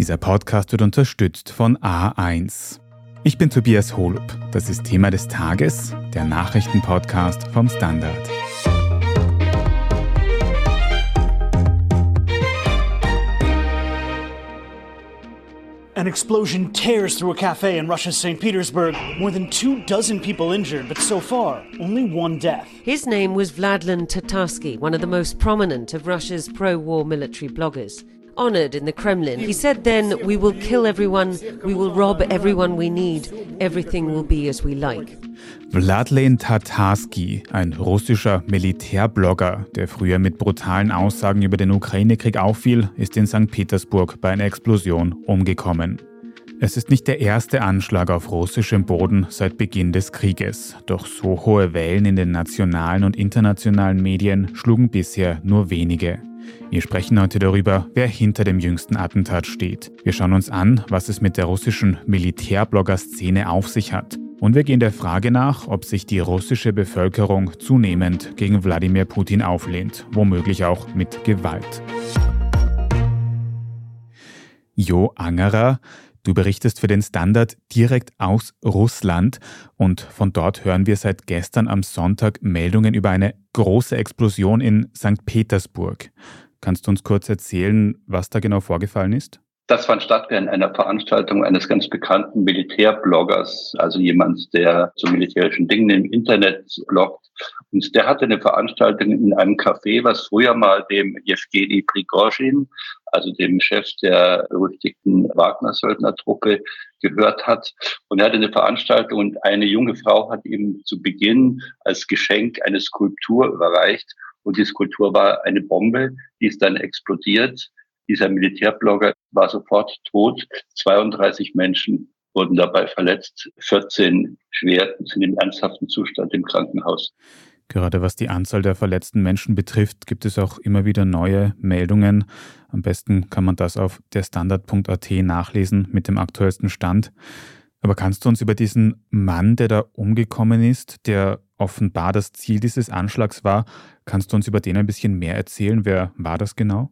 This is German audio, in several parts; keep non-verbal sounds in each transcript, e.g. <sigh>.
Dieser Podcast wird unterstützt von A1. Ich bin Tobias Holub. Das ist Thema des Tages, der Nachrichtenpodcast vom Standard. An explosion tears through a cafe in Russia's St. Petersburg. More than two dozen people injured, but so far, only one death. His name was Vladlen Tatarsky, one of the most prominent of Russia's pro war military bloggers. Honored in the Kremlin, he said then, We will kill everyone, we will rob everyone we need, everything will be as we like. Vladlen Tatarsky, ein russischer Militärblogger, der früher mit brutalen Aussagen über den Ukraine-Krieg auffiel, ist in St. Petersburg bei einer Explosion umgekommen. Es ist nicht der erste Anschlag auf russischem Boden seit Beginn des Krieges, doch so hohe Wellen in den nationalen und internationalen Medien schlugen bisher nur wenige. Wir sprechen heute darüber, wer hinter dem jüngsten Attentat steht. Wir schauen uns an, was es mit der russischen Militärblogger-Szene auf sich hat. Und wir gehen der Frage nach, ob sich die russische Bevölkerung zunehmend gegen Wladimir Putin auflehnt, womöglich auch mit Gewalt. Jo Angerer, du berichtest für den Standard direkt aus Russland und von dort hören wir seit gestern am Sonntag Meldungen über eine große Explosion in St. Petersburg. Kannst du uns kurz erzählen, was da genau vorgefallen ist? Das fand statt während einer Veranstaltung eines ganz bekannten Militärbloggers, also jemand, der zu militärischen Dingen im Internet bloggt. Und der hatte eine Veranstaltung in einem Café, was früher mal dem Jewgeni Prigozhin, also dem Chef der berüchtigten Wagner-Söldnertruppe, gehört hat. Und er hatte eine Veranstaltung und eine junge Frau hat ihm zu Beginn als Geschenk eine Skulptur überreicht. Und die Skulptur war eine Bombe, die ist dann explodiert. Dieser Militärblogger war sofort tot. 32 Menschen wurden dabei verletzt. 14 schwer sind im ernsthaften Zustand im Krankenhaus. Gerade was die Anzahl der verletzten Menschen betrifft, gibt es auch immer wieder neue Meldungen. Am besten kann man das auf derstandard.at nachlesen mit dem aktuellsten Stand. Aber kannst du uns über diesen Mann, der da umgekommen ist, der offenbar das Ziel dieses Anschlags war, kannst du uns über den ein bisschen mehr erzählen? Wer war das genau?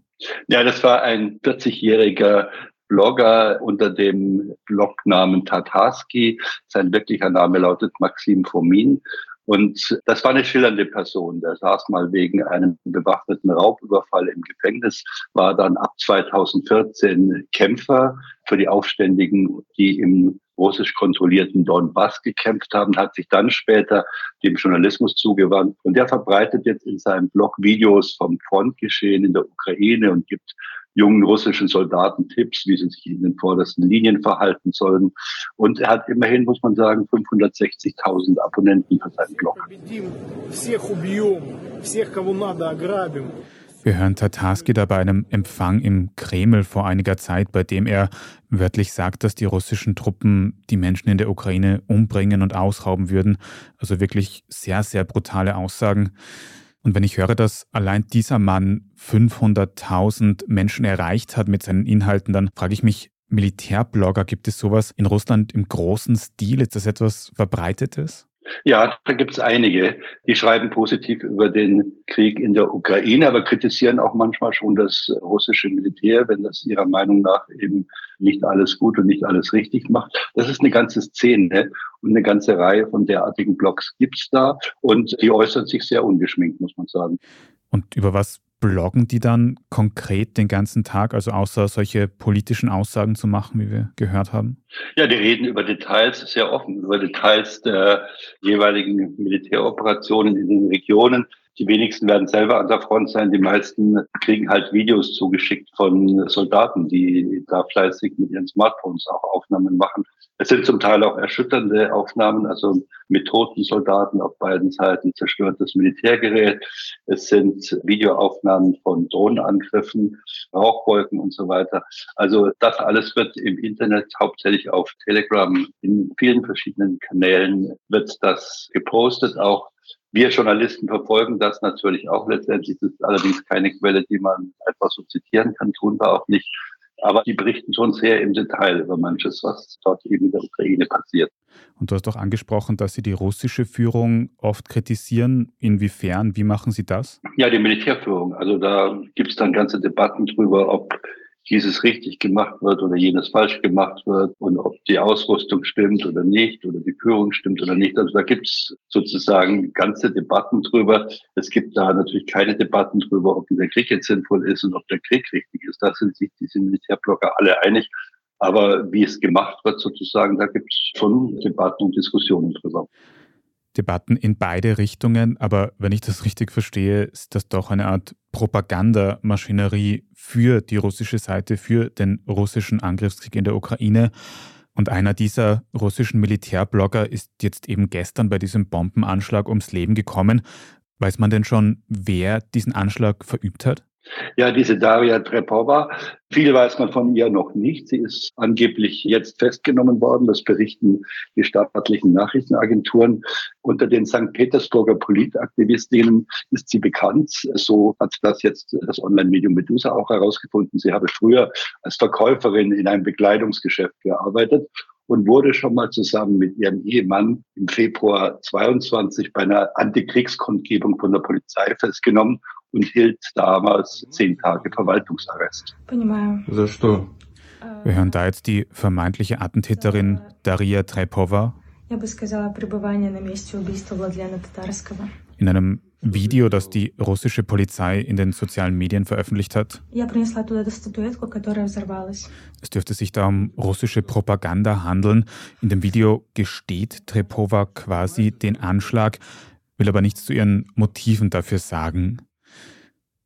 Ja, das war ein 40-jähriger Blogger unter dem Blognamen Tatarski. Sein wirklicher Name lautet Maxim Fomin. Und das war eine schillernde Person. Der saß mal wegen einem bewaffneten Raubüberfall im Gefängnis, war dann ab 2014 Kämpfer für die Aufständigen, die im russisch kontrollierten Donbass gekämpft haben, hat sich dann später dem Journalismus zugewandt. Und der verbreitet jetzt in seinem Blog Videos vom Frontgeschehen in der Ukraine und gibt jungen russischen Soldaten Tipps, wie sie sich in den vordersten Linien verhalten sollen. Und er hat immerhin, muss man sagen, 560.000 Abonnenten für seinen Blog. Wir hören Tatarski da bei einem Empfang im Kreml vor einiger Zeit, bei dem er wörtlich sagt, dass die russischen Truppen die Menschen in der Ukraine umbringen und ausrauben würden. Also wirklich sehr, sehr brutale Aussagen. Und wenn ich höre, dass allein dieser Mann 500.000 Menschen erreicht hat mit seinen Inhalten, dann frage ich mich, Militärblogger, gibt es sowas in Russland im großen Stil? Ist das etwas Verbreitetes? Ja, da gibt es einige, die schreiben positiv über den Krieg in der Ukraine, aber kritisieren auch manchmal schon das russische Militär, wenn das ihrer Meinung nach eben nicht alles gut und nicht alles richtig macht. Das ist eine ganze Szene und eine ganze Reihe von derartigen Blogs gibt's da und die äußern sich sehr ungeschminkt, muss man sagen. Und über was bloggen die dann konkret den ganzen Tag, also außer solche politischen Aussagen zu machen, wie wir gehört haben? Ja, die reden über Details sehr offen, über Details der jeweiligen Militäroperationen in den Regionen. Die wenigsten werden selber an der Front sein. Die meisten kriegen halt Videos zugeschickt von Soldaten, die da fleißig mit ihren Smartphones auch Aufnahmen machen. Es sind zum Teil auch erschütternde Aufnahmen, also mit toten Soldaten auf beiden Seiten, zerstörtes Militärgerät. Es sind Videoaufnahmen von Drohnenangriffen, Rauchwolken und so weiter. Also das alles wird im Internet, hauptsächlich auf Telegram, in vielen verschiedenen Kanälen wird das gepostet, auch wir Journalisten verfolgen das natürlich auch letztendlich. Das ist allerdings keine Quelle, die man einfach so zitieren kann, tun wir auch nicht. Aber die berichten schon sehr im Detail über manches, was dort eben in der Ukraine passiert. Und du hast auch angesprochen, dass Sie die russische Führung oft kritisieren. Inwiefern? Wie machen Sie das? Ja, die Militärführung. Also da gibt es dann ganze Debatten drüber, ob dieses richtig gemacht wird oder jenes falsch gemacht wird und ob die Ausrüstung stimmt oder nicht oder die Führung stimmt oder nicht. Also da gibt es sozusagen ganze Debatten drüber. Es gibt da natürlich keine Debatten drüber, ob dieser Krieg jetzt sinnvoll ist und ob der Krieg richtig ist. Da sind sich diese Militärblocker alle einig. Aber wie es gemacht wird sozusagen, da gibt es schon Debatten und Diskussionen drüber. Debatten in beide Richtungen, aber wenn ich das richtig verstehe, ist das doch eine Art Propagandamaschinerie für die russische Seite, für den russischen Angriffskrieg in der Ukraine. Und einer dieser russischen Militärblogger ist jetzt eben gestern bei diesem Bombenanschlag ums Leben gekommen. Weiß man denn schon, wer diesen Anschlag verübt hat? Ja, diese Daria Trepova, viel weiß man von ihr noch nicht. Sie ist angeblich jetzt festgenommen worden. Das berichten die staatlichen Nachrichtenagenturen. Unter den St. Petersburger Politaktivistinnen ist sie bekannt. So hat das jetzt das Online-Medium Medusa auch herausgefunden. Sie habe früher als Verkäuferin in einem Bekleidungsgeschäft gearbeitet und wurde schon mal zusammen mit ihrem Ehemann im Februar 22 bei einer Antikriegskundgebung von der Polizei festgenommen und hielt damals zehn Tage Verwaltungsarrest. Wir hören da jetzt die vermeintliche Attentäterin Daria Trepova. In einem Video, das die russische Polizei in den sozialen Medien veröffentlicht hat. Es dürfte sich da um russische Propaganda handeln. In dem Video gesteht Trepova quasi den Anschlag, will aber nichts zu ihren Motiven dafür sagen.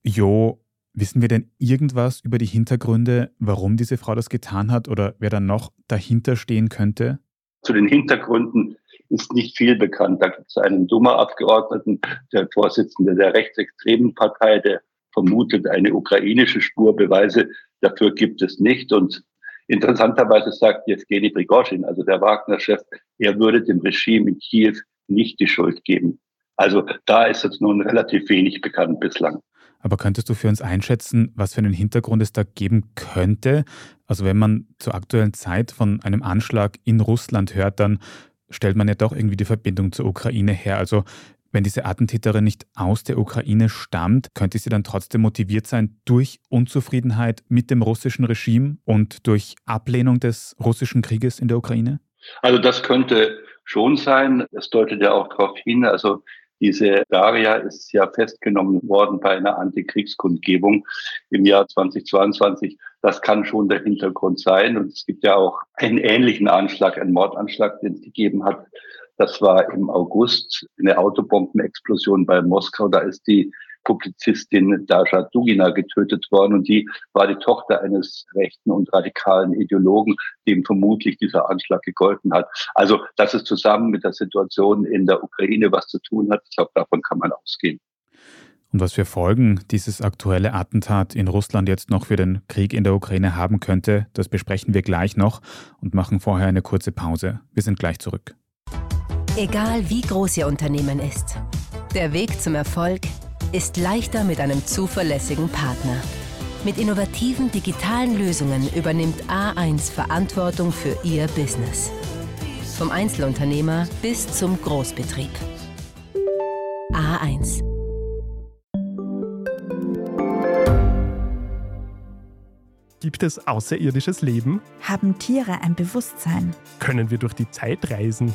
Jo, wissen wir denn irgendwas über die Hintergründe, warum diese Frau das getan hat oder wer dann noch dahinter stehen könnte? Zu den Hintergründen ist nicht viel bekannt. Da gibt es einen Duma-Abgeordneten, der Vorsitzende der rechtsextremen Partei, der vermutet eine ukrainische Spur. Beweise dafür gibt es nicht. Und interessanterweise sagt jetzt Geni Prigozhin, also der Wagner-Chef, er würde dem Regime in Kiew nicht die Schuld geben. Also da ist jetzt nun relativ wenig bekannt bislang. Aber könntest du für uns einschätzen, was für einen Hintergrund es da geben könnte? Also wenn man zur aktuellen Zeit von einem Anschlag in Russland hört, dann stellt man ja doch irgendwie die Verbindung zur Ukraine her. Also wenn diese Attentäterin nicht aus der Ukraine stammt, könnte sie dann trotzdem motiviert sein durch Unzufriedenheit mit dem russischen Regime und durch Ablehnung des russischen Krieges in der Ukraine? Also das könnte schon sein. Es deutet ja auch darauf hin, also diese Daria ist ja festgenommen worden bei einer Antikriegskundgebung im Jahr 2022. Das kann schon der Hintergrund sein. Und es gibt ja auch einen ähnlichen Anschlag, einen Mordanschlag, den es gegeben hat. Das war im August eine Autobombenexplosion bei Moskau. Da ist die Publizistin Dasha Dugina getötet worden und die war die Tochter eines rechten und radikalen Ideologen, dem vermutlich dieser Anschlag gegolten hat. Also, dass es zusammen mit der Situation in der Ukraine was zu tun hat, ich glaube, davon kann man ausgehen. Und was für Folgen dieses aktuelle Attentat in Russland jetzt noch für den Krieg in der Ukraine haben könnte, das besprechen wir gleich noch und machen vorher eine kurze Pause. Wir sind gleich zurück. Egal wie groß Ihr Unternehmen ist, der Weg zum Erfolg ist leichter mit einem zuverlässigen Partner. Mit innovativen digitalen Lösungen übernimmt A1 Verantwortung für Ihr Business. Vom Einzelunternehmer bis zum Großbetrieb. A1. Gibt es außerirdisches Leben? Haben Tiere ein Bewusstsein? Können wir durch die Zeit reisen?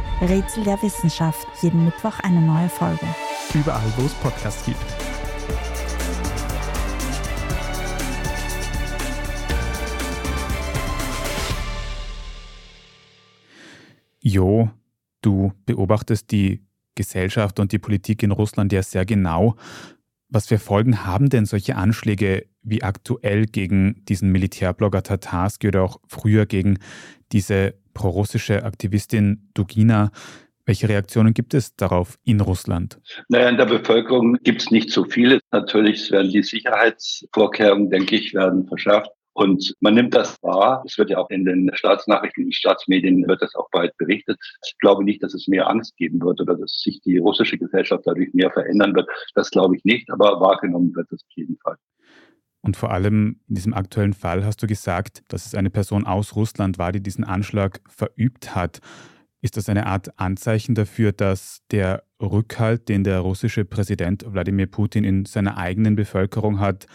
Rätsel der Wissenschaft. Jeden Mittwoch eine neue Folge. Überall, wo es Podcasts gibt. Jo, du beobachtest die Gesellschaft und die Politik in Russland ja sehr genau. Was für Folgen haben denn solche Anschläge wie aktuell gegen diesen Militärblogger Tatarski oder auch früher gegen diese prorussische Aktivistin Dugina? Welche Reaktionen gibt es darauf in Russland? Naja, in der Bevölkerung gibt es nicht so viele. Natürlich werden die Sicherheitsvorkehrungen, denke ich, werden verschärft. Und man nimmt das wahr. Es wird ja auch in den Staatsnachrichten, in den Staatsmedien wird das auch bald berichtet. Ich glaube nicht, dass es mehr Angst geben wird oder dass sich die russische Gesellschaft dadurch mehr verändern wird. Das glaube ich nicht, aber wahrgenommen wird es auf jeden Fall. Und vor allem in diesem aktuellen Fall hast du gesagt, dass es eine Person aus Russland war, die diesen Anschlag verübt hat. Ist das eine Art Anzeichen dafür, dass der Rückhalt, den der russische Präsident Wladimir Putin in seiner eigenen Bevölkerung hat,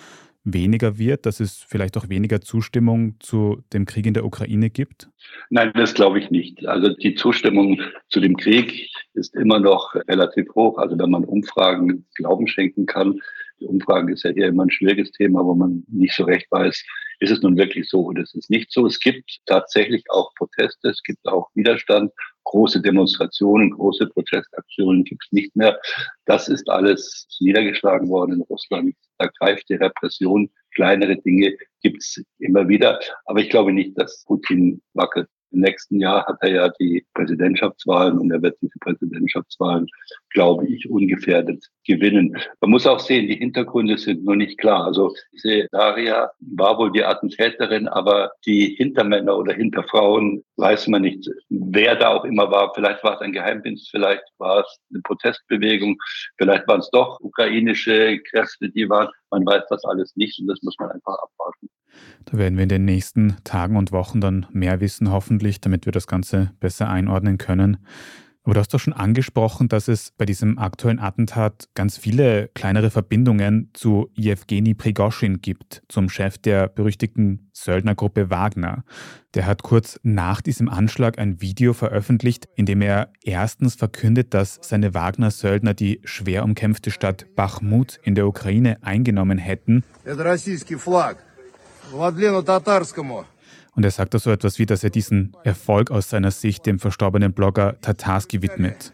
weniger wird, dass es vielleicht auch weniger Zustimmung zu dem Krieg in der Ukraine gibt? Nein, das glaube ich nicht. Also die Zustimmung zu dem Krieg ist immer noch relativ hoch. Also wenn man Umfragen Glauben schenken kann, die Umfragen ist ja hier immer ein schwieriges Thema, wo man nicht so recht weiß, ist es nun wirklich so oder ist es nicht so. Es gibt tatsächlich auch Proteste, es gibt auch Widerstand, große Demonstrationen, große Protestaktionen gibt es nicht mehr. Das ist alles niedergeschlagen worden in Russland. Da greift die Repression. Kleinere Dinge gibt es immer wieder. Aber ich glaube nicht, dass Putin wackelt. Im nächsten Jahr hat er ja die Präsidentschaftswahlen und er wird diese Präsidentschaftswahlen, glaube ich, ungefährdet gewinnen. Man muss auch sehen, die Hintergründe sind noch nicht klar. Also diese Daria war wohl die Attentäterin, aber die Hintermänner oder Hinterfrauen weiß man nicht, wer da auch immer war. Vielleicht war es ein Geheimdienst, vielleicht war es eine Protestbewegung, vielleicht waren es doch ukrainische Kräfte, die waren. Man weiß das alles nicht und das muss man einfach abwarten. Da werden wir in den nächsten Tagen und Wochen dann mehr wissen, hoffentlich, damit wir das Ganze besser einordnen können. Aber du hast doch schon angesprochen, dass es bei diesem aktuellen Attentat ganz viele kleinere Verbindungen zu Jewgeni Prigoschin gibt, zum Chef der berüchtigten Söldnergruppe Wagner. Der hat kurz nach diesem Anschlag ein Video veröffentlicht, in dem er erstens verkündet, dass seine Wagner-Söldner die schwer umkämpfte Stadt Bachmut in der Ukraine eingenommen hätten. Und er sagt da so etwas wie, dass er diesen Erfolg aus seiner Sicht dem verstorbenen Blogger Tatarski widmet.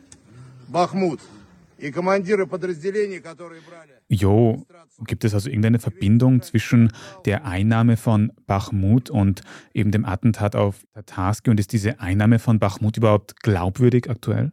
Jo, gibt es also irgendeine Verbindung zwischen der Einnahme von Bachmut und eben dem Attentat auf Tatarski und ist diese Einnahme von Bachmut überhaupt glaubwürdig aktuell?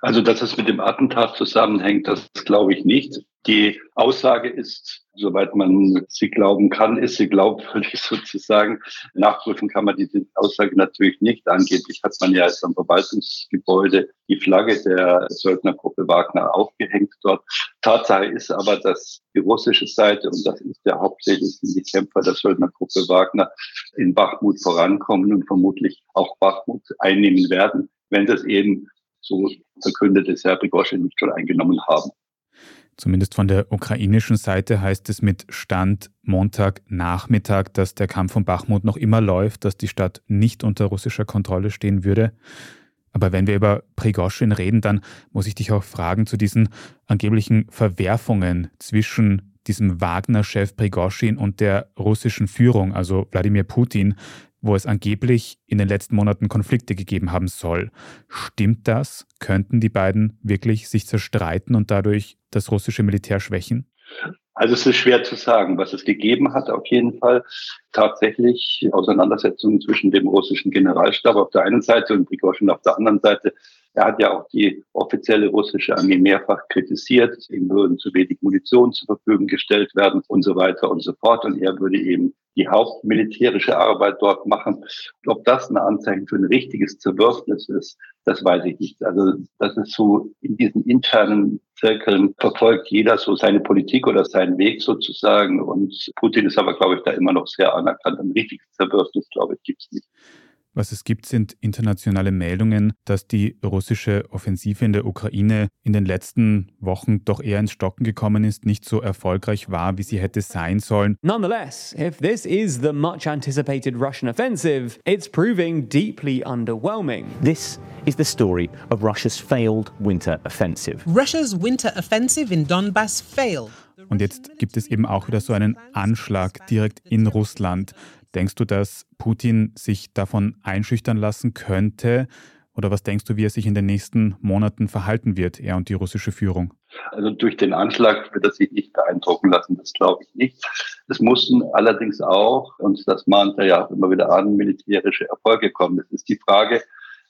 Also, dass es mit dem Attentat zusammenhängt, das glaube ich nicht. Die Aussage ist, soweit man sie glauben kann, ist sie glaubwürdig <laughs> sozusagen. Nachprüfen kann man diese Aussage natürlich nicht. Angeblich hat man ja jetzt am Verwaltungsgebäude die Flagge der Söldnergruppe Wagner aufgehängt dort. Tatsache ist aber, dass die russische Seite, und das ist ja hauptsächlich sind die Kämpfer der Söldnergruppe Wagner, in Bachmut vorankommen und vermutlich auch Bachmut einnehmen werden, wenn das eben so verkündet ist, Herr Prigozhin nicht schon eingenommen haben. Zumindest von der ukrainischen Seite heißt es mit Stand Montagnachmittag, dass der Kampf von Bachmut noch immer läuft, dass die Stadt nicht unter russischer Kontrolle stehen würde. Aber wenn wir über Prigoschin reden, dann muss ich dich auch fragen zu diesen angeblichen Verwerfungen zwischen diesem Wagner-Chef Prigoschin und der russischen Führung, also Wladimir Putin wo es angeblich in den letzten Monaten Konflikte gegeben haben soll. Stimmt das? Könnten die beiden wirklich sich zerstreiten und dadurch das russische Militär schwächen? Also es ist schwer zu sagen, was es gegeben hat. Auf jeden Fall tatsächlich Auseinandersetzungen zwischen dem russischen Generalstab auf der einen Seite und Prigozhin auf der anderen Seite. Er hat ja auch die offizielle russische Armee mehrfach kritisiert. Ihm würden zu wenig Munition zur Verfügung gestellt werden und so weiter und so fort. Und er würde eben die hauptmilitärische Arbeit dort machen. ob das ein Anzeichen für ein richtiges Zerwürfnis ist, das weiß ich nicht. Also das ist so in diesen internen Zirkeln verfolgt jeder so seine Politik oder seinen Weg sozusagen. Und Putin ist aber, glaube ich, da immer noch sehr anerkannt. Ein richtiges Zerwürfnis, glaube ich, gibt es nicht. Was es gibt, sind internationale Meldungen, dass die russische Offensive in der Ukraine in den letzten Wochen doch eher ins Stocken gekommen ist, nicht so erfolgreich war, wie sie hätte sein sollen. Nonetheless, if this is the much anticipated Russian offensive, it's proving deeply underwhelming. This is the story of Russia's failed winter offensive. Russia's winter offensive in Donbass failed. Und jetzt gibt es eben auch wieder so einen Anschlag direkt in Russland. Denkst du, dass Putin sich davon einschüchtern lassen könnte? Oder was denkst du, wie er sich in den nächsten Monaten verhalten wird, er und die russische Führung? Also durch den Anschlag wird er sich nicht beeindrucken lassen, das glaube ich nicht. Es mussten allerdings auch, und das mahnt er ja auch immer wieder an, militärische Erfolge kommen. Das ist die Frage,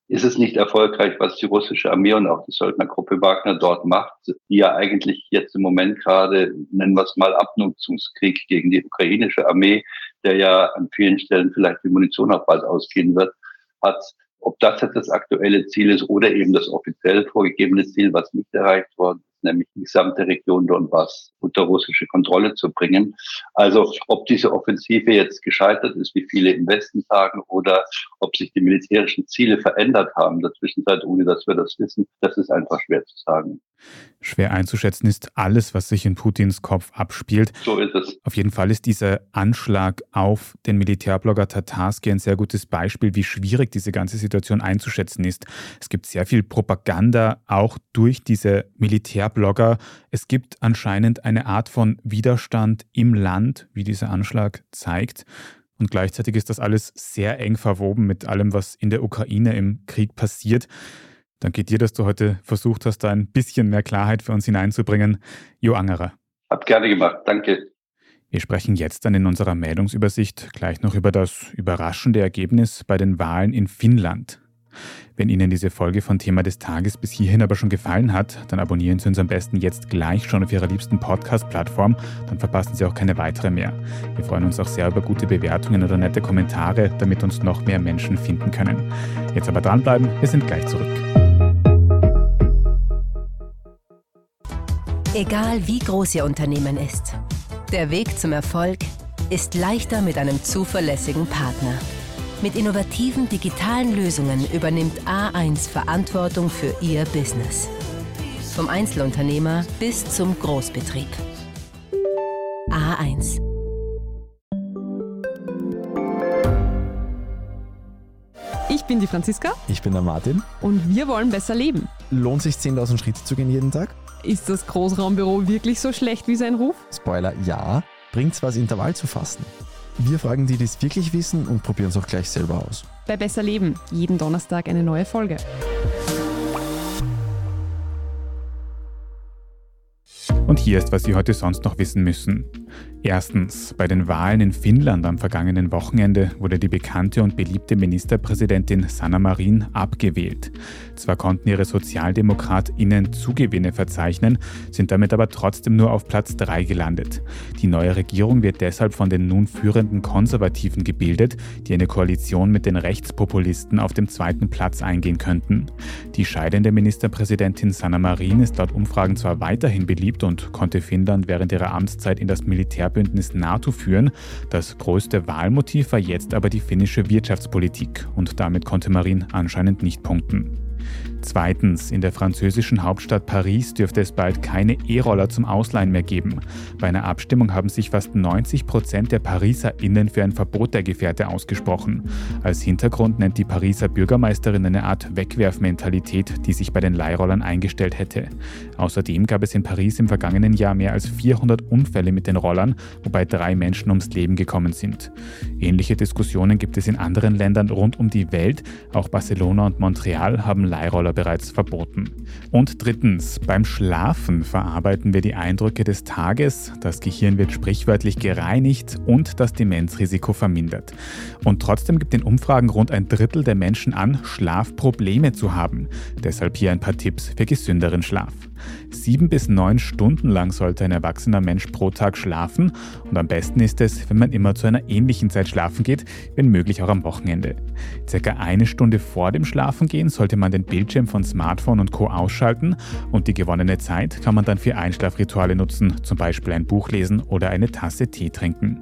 ist es nicht erfolgreich, was die russische Armee und auch die Söldnergruppe Wagner dort macht, die ja eigentlich jetzt im Moment gerade, nennen wir es mal, Abnutzungskrieg gegen die ukrainische Armee, der ja an vielen Stellen vielleicht die Munition auch bald ausgehen wird, hat. Ob das jetzt das aktuelle Ziel ist oder eben das offiziell vorgegebene Ziel, was nicht erreicht worden nämlich die gesamte Region Donbass unter russische Kontrolle zu bringen. Also ob diese Offensive jetzt gescheitert ist, wie viele im Westen sagen, oder ob sich die militärischen Ziele verändert haben in der Zwischenzeit, ohne dass wir das wissen, das ist einfach schwer zu sagen. Schwer einzuschätzen ist alles, was sich in Putins Kopf abspielt. So ist es. Auf jeden Fall ist dieser Anschlag auf den Militärblogger Tatarsky ein sehr gutes Beispiel, wie schwierig diese ganze Situation einzuschätzen ist. Es gibt sehr viel Propaganda auch durch diese Militärblogger. Es gibt anscheinend eine Art von Widerstand im Land, wie dieser Anschlag zeigt. Und gleichzeitig ist das alles sehr eng verwoben mit allem, was in der Ukraine im Krieg passiert. Danke dir, dass du heute versucht hast, da ein bisschen mehr Klarheit für uns hineinzubringen. Jo Angerer. Hab gerne gemacht, danke. Wir sprechen jetzt dann in unserer Meldungsübersicht gleich noch über das überraschende Ergebnis bei den Wahlen in Finnland. Wenn Ihnen diese Folge von Thema des Tages bis hierhin aber schon gefallen hat, dann abonnieren Sie uns am besten jetzt gleich schon auf Ihrer liebsten Podcast-Plattform, dann verpassen Sie auch keine weitere mehr. Wir freuen uns auch sehr über gute Bewertungen oder nette Kommentare, damit uns noch mehr Menschen finden können. Jetzt aber dranbleiben, wir sind gleich zurück. Egal wie groß Ihr Unternehmen ist, der Weg zum Erfolg ist leichter mit einem zuverlässigen Partner. Mit innovativen digitalen Lösungen übernimmt A1 Verantwortung für Ihr Business. Vom Einzelunternehmer bis zum Großbetrieb. A1. Ich bin die Franziska. Ich bin der Martin. Und wir wollen besser leben. Lohnt sich 10.000 Schritte zu gehen jeden Tag? Ist das Großraumbüro wirklich so schlecht wie sein Ruf? Spoiler, ja. Bringt's was, Intervall zu fassen? Wir fragen die, die es wirklich wissen und probieren es auch gleich selber aus. Bei Besser Leben, jeden Donnerstag eine neue Folge. Und hier ist, was Sie heute sonst noch wissen müssen. Erstens, bei den Wahlen in Finnland am vergangenen Wochenende wurde die bekannte und beliebte Ministerpräsidentin Sanna Marin abgewählt. Zwar konnten ihre SozialdemokratInnen Zugewinne verzeichnen, sind damit aber trotzdem nur auf Platz 3 gelandet. Die neue Regierung wird deshalb von den nun führenden Konservativen gebildet, die eine Koalition mit den Rechtspopulisten auf dem zweiten Platz eingehen könnten. Die scheidende Ministerpräsidentin Sanna Marin ist laut Umfragen zwar weiterhin beliebt und konnte Finnland während ihrer Amtszeit in das Militärbündnis NATO führen. Das größte Wahlmotiv war jetzt aber die finnische Wirtschaftspolitik und damit konnte Marin anscheinend nicht punkten. Zweitens, in der französischen Hauptstadt Paris dürfte es bald keine E-Roller zum Ausleihen mehr geben. Bei einer Abstimmung haben sich fast 90 Prozent der PariserInnen für ein Verbot der Gefährte ausgesprochen. Als Hintergrund nennt die Pariser Bürgermeisterin eine Art Wegwerfmentalität, die sich bei den Leihrollern eingestellt hätte. Außerdem gab es in Paris im vergangenen Jahr mehr als 400 Unfälle mit den Rollern, wobei drei Menschen ums Leben gekommen sind. Ähnliche Diskussionen gibt es in anderen Ländern rund um die Welt. Auch Barcelona und Montreal haben Leihroller bereits verboten. Und drittens, beim Schlafen verarbeiten wir die Eindrücke des Tages, das Gehirn wird sprichwörtlich gereinigt und das Demenzrisiko vermindert. Und trotzdem gibt in Umfragen rund ein Drittel der Menschen an, Schlafprobleme zu haben. Deshalb hier ein paar Tipps für gesünderen Schlaf. Sieben bis neun Stunden lang sollte ein erwachsener Mensch pro Tag schlafen und am besten ist es, wenn man immer zu einer ähnlichen Zeit schlafen geht, wenn möglich auch am Wochenende. Circa eine Stunde vor dem Schlafengehen sollte man den Bildschirm von Smartphone und Co. ausschalten und die gewonnene Zeit kann man dann für Einschlafrituale nutzen, zum Beispiel ein Buch lesen oder eine Tasse Tee trinken.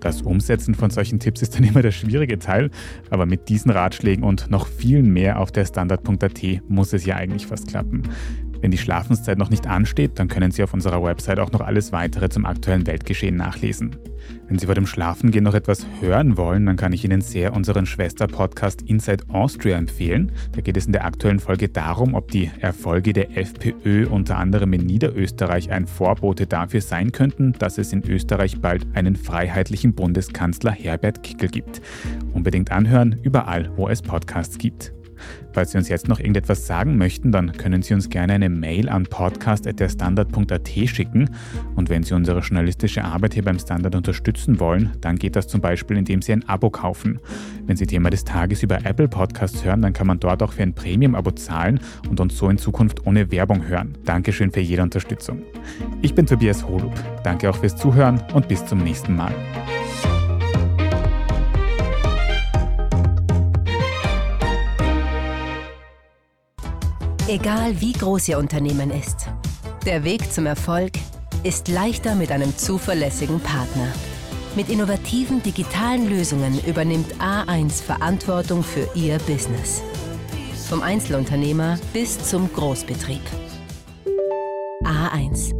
Das Umsetzen von solchen Tipps ist dann <laughs> immer der schwierige Teil, aber mit diesen Ratschlägen und noch vielen mehr auf der Standard.at muss es ja eigentlich fast klappen. Wenn die Schlafenszeit noch nicht ansteht, dann können Sie auf unserer Website auch noch alles weitere zum aktuellen Weltgeschehen nachlesen. Wenn Sie vor dem Schlafengehen noch etwas hören wollen, dann kann ich Ihnen sehr unseren Schwester-Podcast Inside Austria empfehlen. Da geht es in der aktuellen Folge darum, ob die Erfolge der FPÖ unter anderem in Niederösterreich ein Vorbote dafür sein könnten, dass es in Österreich bald einen freiheitlichen Bundeskanzler Herbert Kickel gibt. Unbedingt anhören, überall, wo es Podcasts gibt. Falls Sie uns jetzt noch irgendetwas sagen möchten, dann können Sie uns gerne eine Mail an podcast.derstandard.at schicken. Und wenn Sie unsere journalistische Arbeit hier beim Standard unterstützen wollen, dann geht das zum Beispiel, indem Sie ein Abo kaufen. Wenn Sie Thema des Tages über Apple Podcasts hören, dann kann man dort auch für ein Premium-Abo zahlen und uns so in Zukunft ohne Werbung hören. Dankeschön für jede Unterstützung. Ich bin Tobias Holub. Danke auch fürs Zuhören und bis zum nächsten Mal. Egal wie groß Ihr Unternehmen ist, der Weg zum Erfolg ist leichter mit einem zuverlässigen Partner. Mit innovativen digitalen Lösungen übernimmt A1 Verantwortung für Ihr Business. Vom Einzelunternehmer bis zum Großbetrieb. A1.